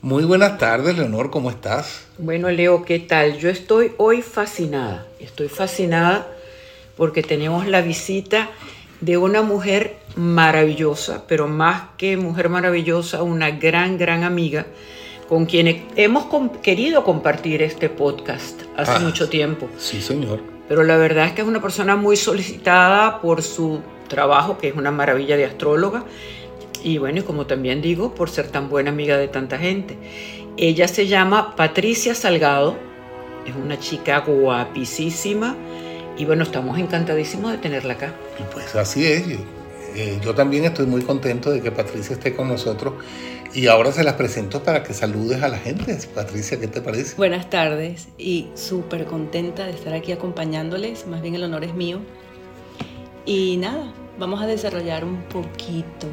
Muy buenas tardes, Leonor, ¿cómo estás? Bueno, Leo, ¿qué tal? Yo estoy hoy fascinada. Estoy fascinada porque tenemos la visita de una mujer maravillosa, pero más que mujer maravillosa, una gran, gran amiga con quien hemos querido compartir este podcast hace ah, mucho tiempo. Sí, señor. Pero la verdad es que es una persona muy solicitada por su trabajo, que es una maravilla de astróloga, y bueno, y como también digo, por ser tan buena amiga de tanta gente. Ella se llama Patricia Salgado, es una chica guapísima y bueno, estamos encantadísimos de tenerla acá. Y pues así es, eh, yo también estoy muy contento de que Patricia esté con nosotros y ahora se las presento para que saludes a la gente. Patricia, ¿qué te parece? Buenas tardes y súper contenta de estar aquí acompañándoles, más bien el honor es mío. Y nada, vamos a desarrollar un poquito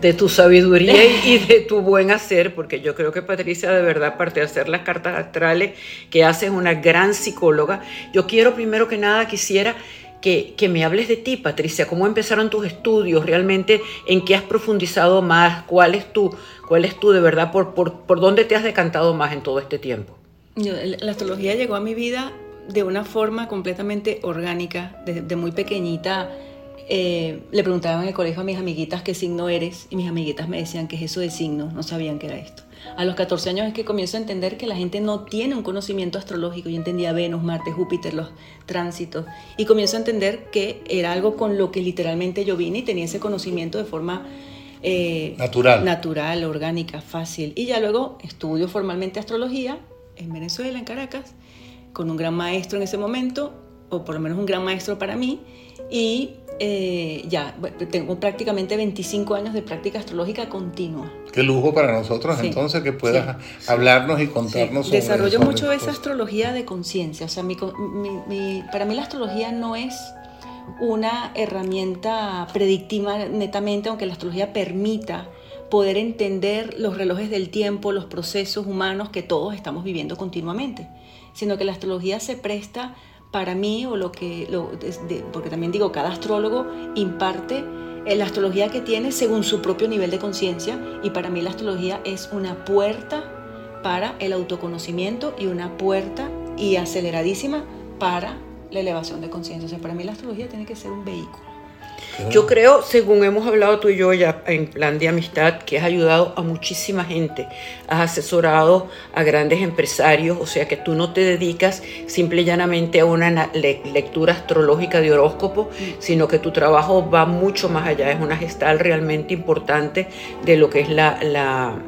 de tu sabiduría y de tu buen hacer, porque yo creo que Patricia, de verdad, aparte de hacer las cartas astrales, que haces una gran psicóloga, yo quiero primero que nada, quisiera que, que, me hables de ti, Patricia, cómo empezaron tus estudios, realmente en qué has profundizado más, cuál es tu, cuál es tu de verdad, por, por, por dónde te has decantado más en todo este tiempo. la astrología llegó a mi vida de una forma completamente orgánica, desde muy pequeñita eh, le preguntaban en el colegio a mis amiguitas qué signo eres y mis amiguitas me decían que es eso de signo, no sabían qué era esto. A los 14 años es que comienzo a entender que la gente no tiene un conocimiento astrológico. Yo entendía Venus, Marte, Júpiter, los tránsitos. Y comienzo a entender que era algo con lo que literalmente yo vine y tenía ese conocimiento de forma eh, natural. natural, orgánica, fácil. Y ya luego estudio formalmente astrología en Venezuela, en Caracas, con un gran maestro en ese momento, o por lo menos un gran maestro para mí. Y eh, ya, tengo prácticamente 25 años de práctica astrológica continua. Qué lujo para nosotros entonces que puedas hablarnos y contarnos sobre Desarrollo mucho esa astrología de conciencia. O sea, para mí la astrología no es una herramienta predictiva netamente, aunque la astrología permita poder entender los relojes del tiempo, los procesos humanos que todos estamos viviendo continuamente, sino que la astrología se presta para mí, o lo que, porque también digo, cada astrólogo imparte eh, la astrología que tiene según su propio nivel de conciencia y para mí la astrología es una puerta para el autoconocimiento y una puerta y aceleradísima para la elevación de conciencia. O sea, para mí la astrología tiene que ser un vehículo. Yo creo, según hemos hablado tú y yo ya en plan de amistad, que has ayudado a muchísima gente, has asesorado a grandes empresarios, o sea que tú no te dedicas simple y llanamente a una lectura astrológica de horóscopo, sino que tu trabajo va mucho más allá, es una gestal realmente importante de lo que es la,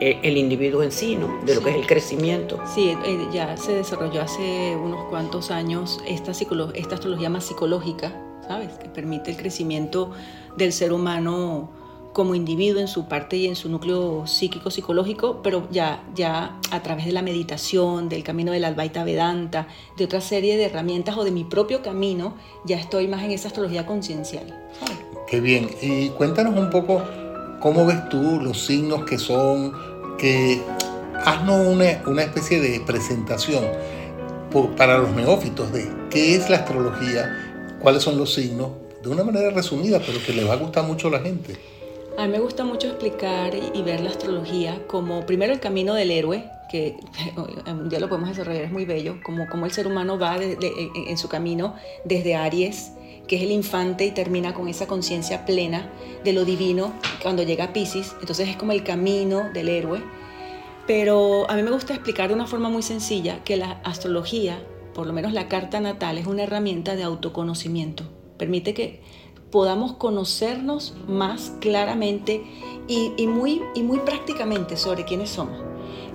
e, el individuo en sí, ¿no? de lo que es el crecimiento. Sí, eh, ya se desarrolló hace unos cuantos años esta, esta astrología más psicológica ¿sabes? Que permite el crecimiento del ser humano como individuo en su parte y en su núcleo psíquico psicológico, pero ya ya a través de la meditación, del camino del Advaita Vedanta, de otra serie de herramientas o de mi propio camino, ya estoy más en esa astrología conciencial. Qué bien. Y cuéntanos un poco cómo ves tú los signos que son que haznos una, una especie de presentación para los neófitos de qué es la astrología cuáles son los signos, de una manera resumida, pero que le va a gustar mucho a la gente. A mí me gusta mucho explicar y ver la astrología como primero el camino del héroe, que un día lo podemos desarrollar, es muy bello, como, como el ser humano va en su camino desde Aries, que es el infante y termina con esa conciencia plena de lo divino cuando llega a Pisces, entonces es como el camino del héroe. Pero a mí me gusta explicar de una forma muy sencilla que la astrología por lo menos la carta natal es una herramienta de autoconocimiento. Permite que podamos conocernos más claramente y, muy, y muy prácticamente sobre quiénes somos.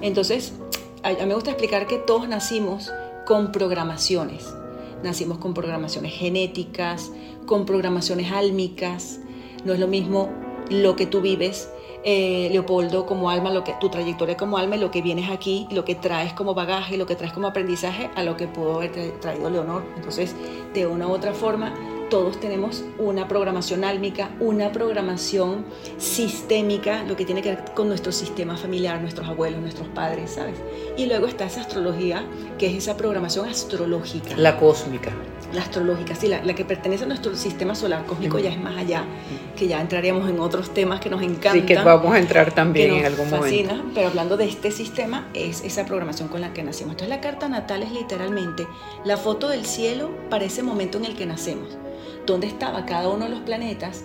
Entonces, a mí me gusta explicar que todos nacimos con programaciones. Nacimos con programaciones genéticas, con programaciones álmicas. No es lo mismo lo que tú vives eh, Leopoldo, como alma, lo que, tu trayectoria como alma y lo que vienes aquí, lo que traes como bagaje, lo que traes como aprendizaje a lo que pudo haber traído Leonor. Entonces, de una u otra forma, todos tenemos una programación álmica, una programación sistémica, lo que tiene que ver con nuestro sistema familiar, nuestros abuelos, nuestros padres, ¿sabes? Y luego está esa astrología, que es esa programación astrológica. La cósmica. La astrológica, sí, la, que pertenece a nuestro sistema solar cósmico ya es más allá que ya entraríamos en otros temas que nos encantan. Sí, que vamos a entrar también en algún fascina, momento. Pero hablando de este sistema, es esa programación con la que nacimos. Entonces la carta natal es literalmente la foto del cielo para ese momento en el que nacemos, donde estaba cada uno de los planetas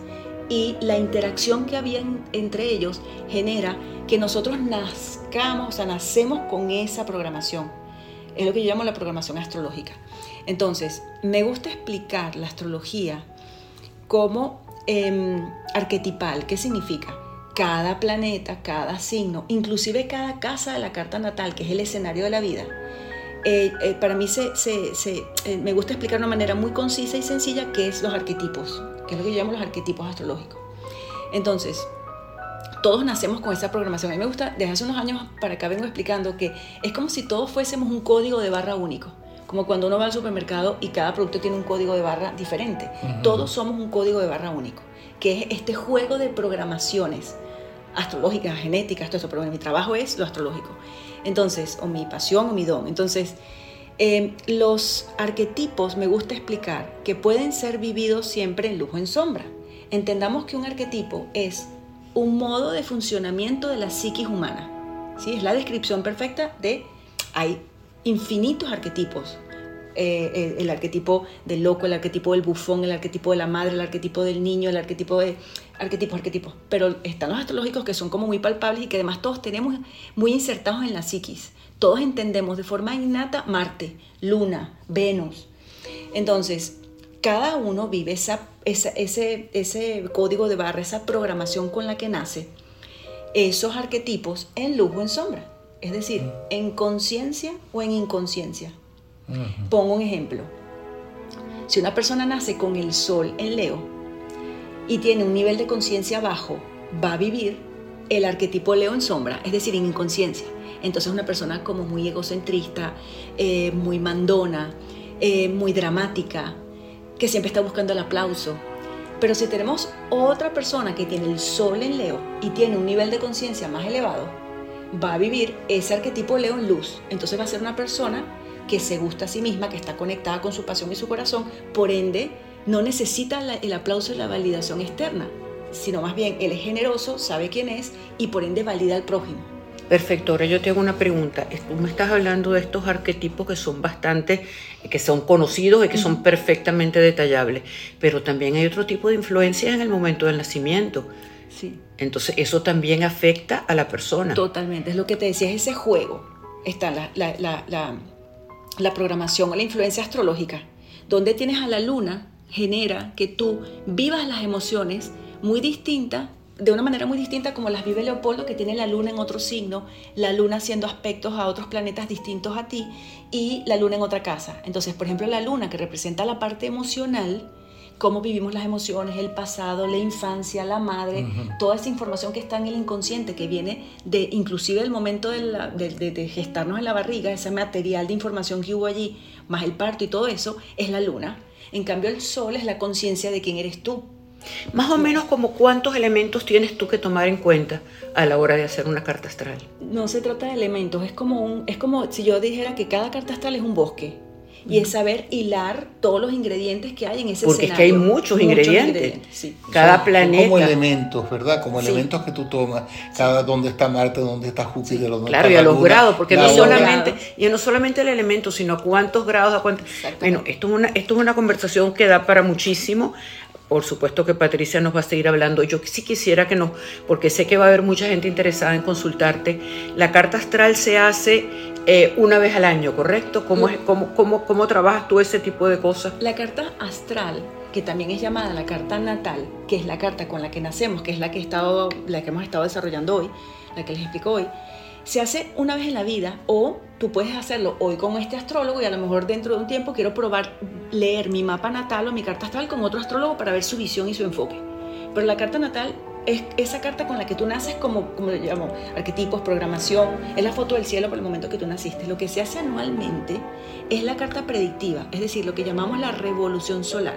y la interacción que había entre ellos genera que nosotros nazcamos, o sea, nacemos con esa programación. Es lo que yo llamo la programación astrológica. Entonces, me gusta explicar la astrología como em, arquetipal. ¿Qué significa? Cada planeta, cada signo, inclusive cada casa de la carta natal, que es el escenario de la vida, eh, eh, para mí se, eh, me gusta explicar de una manera muy concisa y sencilla qué es los arquetipos, que es lo que yo llamo los arquetipos astrológicos. Entonces, todos nacemos con esa programación. A mí me gusta, desde hace unos años para acá vengo explicando que es como si todos fuésemos un código de barra único. Como cuando uno va al supermercado y cada producto tiene un código de barra diferente. Todos somos un código de barra único, que es este juego de programaciones astrológicas, genéticas, todo eso. Pero mi trabajo es lo astrológico. Entonces, o mi pasión o mi don. Entonces, em, los arquetipos me gusta explicar que pueden ser vividos siempre en lujo en sombra. Entendamos que un arquetipo es un modo de funcionamiento de la psiquis humana. ¿sí? Es la descripción perfecta de hay infinitos arquetipos. Eh, el, arquetipo del loco, el arquetipo del bufón, el arquetipo de la madre, el arquetipo del niño, el arquetipo de... Arquetipos, arquetipos. Pero están los astrológicos que son como muy palpables y que además todos tenemos muy insertados en la psiquis. Todos entendemos de forma innata Marte, Luna, Venus. Entonces, cada uno vive ese, ese código de barra, esa programación con la que nace, esos arquetipos en luz o en sombra. Es decir, en conciencia o en inconsciencia. Pongo un ejemplo. Si una persona nace con el sol en Leo y tiene un nivel de conciencia bajo, va a vivir el arquetipo Leo en sombra, es decir, en inconsciencia. Entonces una persona como muy egocentrista, eh, muy mandona, eh, muy dramática, que siempre está buscando el aplauso. Pero si tenemos otra persona que tiene el sol en Leo y tiene un nivel de conciencia más elevado, va a vivir ese arquetipo Leo en luz. Entonces va a ser una persona que se gusta a sí misma, que está conectada con su pasión y su corazón, por ende no necesita el aplauso y la validación externa, sino más bien él es generoso, sabe quién es y por ende valida al prójimo. Perfecto, ahora yo te hago una pregunta. Tú me estás hablando de estos arquetipos que son bastante, que son conocidos y que son perfectamente detallables, pero también hay otro tipo de influencia en el momento del nacimiento. Sí. Entonces eso también afecta a la persona. Totalmente, es lo que te decía, es ese juego. Está la, la, la, la programación o la influencia astrológica, donde tienes a la luna, genera que tú vivas las emociones muy distintas, de una manera muy distinta como las vive Leopoldo, que tiene la luna en otro signo, la luna haciendo aspectos a otros planetas distintos a ti y la luna en otra casa. Entonces, por ejemplo, la luna que representa la parte emocional, cómo vivimos las emociones, el pasado, la infancia, la madre, toda esa información que está en el inconsciente, que viene de inclusive el momento de, gestarnos en la barriga, ese material de información que hubo allí, más el parto y todo eso, es la luna. En cambio, el sol es la conciencia de quién eres tú. Más o menos como cuántos elementos tienes tú que tomar en cuenta a la hora de hacer una carta astral. No se trata de elementos, es como un, es como si yo dijera que cada carta astral es un bosque y es saber hilar todos los ingredientes que hay en ese Porque es que hay muchos, ingredientes. Cada planeta. Como elementos, ¿verdad? Como elementos que tú tomas. Cada dónde está Marte, dónde está Júpiter, dónde claro, y a los grados, porque no solamente, y no solamente el elemento, sino cuántos grados, a cuántos. Bueno, esto es una, esto es una conversación que da para muchísimo. Por supuesto que Patricia nos va a seguir hablando. Yo sí quisiera que nos, porque sé que va a haber mucha gente interesada en consultarte. La carta astral se hace eh, una vez al año, ¿correcto? ¿Cómo, es, cómo, cómo, ¿Cómo trabajas tú ese tipo de cosas? La carta astral, que también es llamada la carta natal, que es la carta con la que nacemos, que es la que, he estado, la que hemos estado desarrollando hoy, la que les explico hoy, se hace una vez en la vida o tú puedes hacerlo hoy con este astrólogo y a lo mejor dentro de un tiempo quiero probar leer mi mapa natal o mi carta astral con otro astrólogo para ver su visión y su enfoque. Pero la carta natal es esa carta con la que tú naces como, como lo llamo, arquetipos, programación, es la foto del cielo por el momento que tú naciste. Lo que se hace anualmente es la carta predictiva, es decir, lo que llamamos la revolución solar,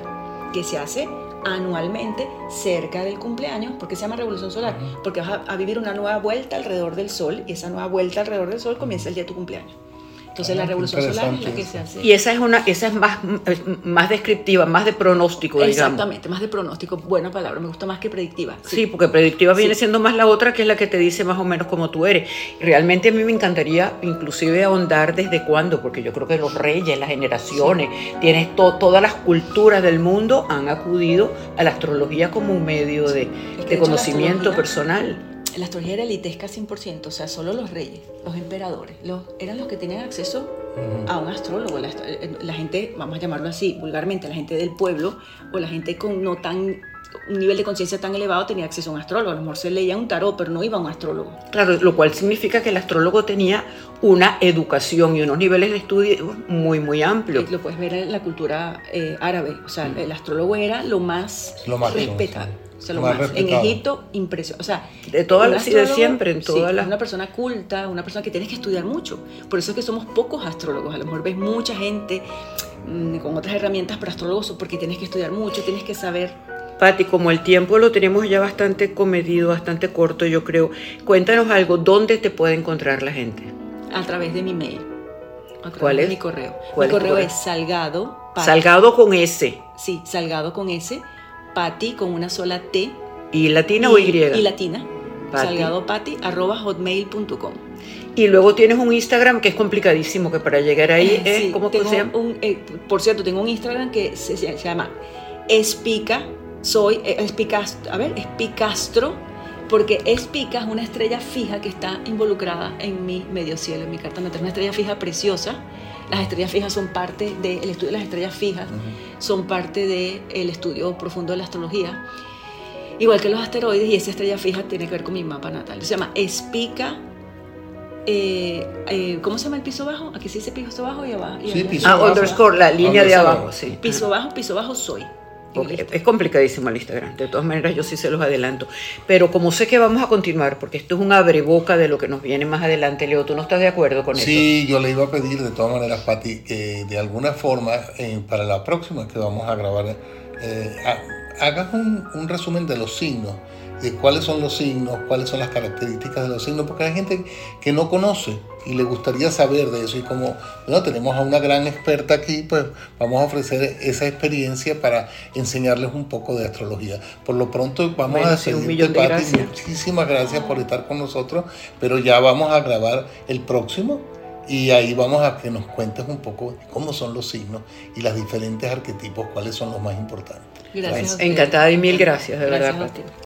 que se hace anualmente cerca del cumpleaños. ¿Por qué se llama revolución solar? Porque vas a, vivir una nueva vuelta alrededor del sol y esa nueva vuelta alrededor del sol comienza el día de tu cumpleaños. Entonces la Ah, revolución solar es la que eso. se hace. Y esa es una, esa es más, más descriptiva, más de pronóstico, digamos. Exactamente, más de pronóstico, buena palabra, me gusta más que predictiva. Sí, porque predictiva viene siendo más la otra, que es la que te dice más o menos cómo tú eres. Realmente a mí me encantaría inclusive ahondar desde cuándo, porque yo creo que los reyes, las generaciones, tienes to- todas las culturas del mundo han acudido a la astrología como un medio de, Es que, de de hecho, la conocimiento personal. La astrología era elitesca 100%, o sea, solo los reyes, los emperadores, los, eran los que tenían acceso a un astrólogo. La, eh, la gente, vamos a llamarlo así vulgarmente, la gente del pueblo o la gente con no tan un nivel de conciencia tan elevado tenía acceso a un astrólogo. A lo mejor se leía un tarot, pero no iba a un astrólogo. Claro, lo cual significa que el astrólogo tenía una educación y unos niveles de estudio muy, muy amplios. Lo puedes ver en la cultura eh, árabe. O sea, el astrólogo era lo más, Lo respetado. sí. O sea, lo más más. En. Egipto, impresionante. O sea, De todas las- y de siempre, en sí, todas las- Una persona culta, una persona que tienes que estudiar mucho. Por eso es que somos pocos astrólogos. A lo mejor ves mucha gente mm, con otras herramientas, pero astrólogos porque tienes que estudiar mucho, tienes que saber. Pati, como el tiempo lo tenemos ya bastante comedido, bastante corto, yo creo, cuéntanos algo, ¿dónde te puede encontrar la gente? a través de mi mail. A través ¿Cuál de es? mi correo. ¿Cuál mi es tu correo correo? es salgado. Pati- Salgado con S. Sí, salgado con S. Pati con una sola T. ¿Y latina o Y? Y latina. Pati. Salgado pati arroba hotmail.com. Y luego tienes un Instagram que es complicadísimo, que para llegar ahí es, Sí, ¿cómo que se llama? un, eh, por cierto, tengo un Instagram que se, se llama Espica. Soy eh, Espicastro. A ver, Espicastro. Porque Espica es una estrella fija que está involucrada en mi medio cielo, en mi carta natal. Una estrella fija preciosa. Las estrellas fijas son parte del estudio de las estrellas fijas, son parte del estudio profundo de la astrología. Igual que los asteroides, y esa estrella fija tiene que ver con mi mapa natal. Se llama Espica. eh, eh, ¿Cómo se llama el piso bajo? Aquí se dice piso bajo y abajo. y Sí, piso Ah, bajo. underscore, la línea de abajo, sí. Piso bajo, piso bajo soy. Listo. Es complicadísimo el Instagram, de todas maneras yo sí se los adelanto. Pero como sé que vamos a continuar, porque esto es un abreboca de lo que nos viene más adelante, Leo, ¿tú no estás de acuerdo con eso? Sí, yo le iba a pedir de todas maneras, Pati, que de alguna forma eh, para la próxima que vamos a grabar, eh, ha- hagas un, un resumen de los signos, de cuáles son los signos, cuáles son las características de los signos, porque hay gente que no conoce y le gustaría saber de eso. Y como bueno, tenemos a una gran experta aquí, pues vamos a ofrecer esa experiencia para enseñarles un poco de astrología. Por lo pronto vamos Bueno, a despedirte, de Pati. gracias. Muchísimas gracias por estar con nosotros, pero ya vamos a grabar el próximo y ahí vamos a que nos cuentes un poco cómo son los signos y los diferentes arquetipos, cuáles son los más importantes. Gracias. Encantada y mil gracias, de verdad, Gracias ustedes.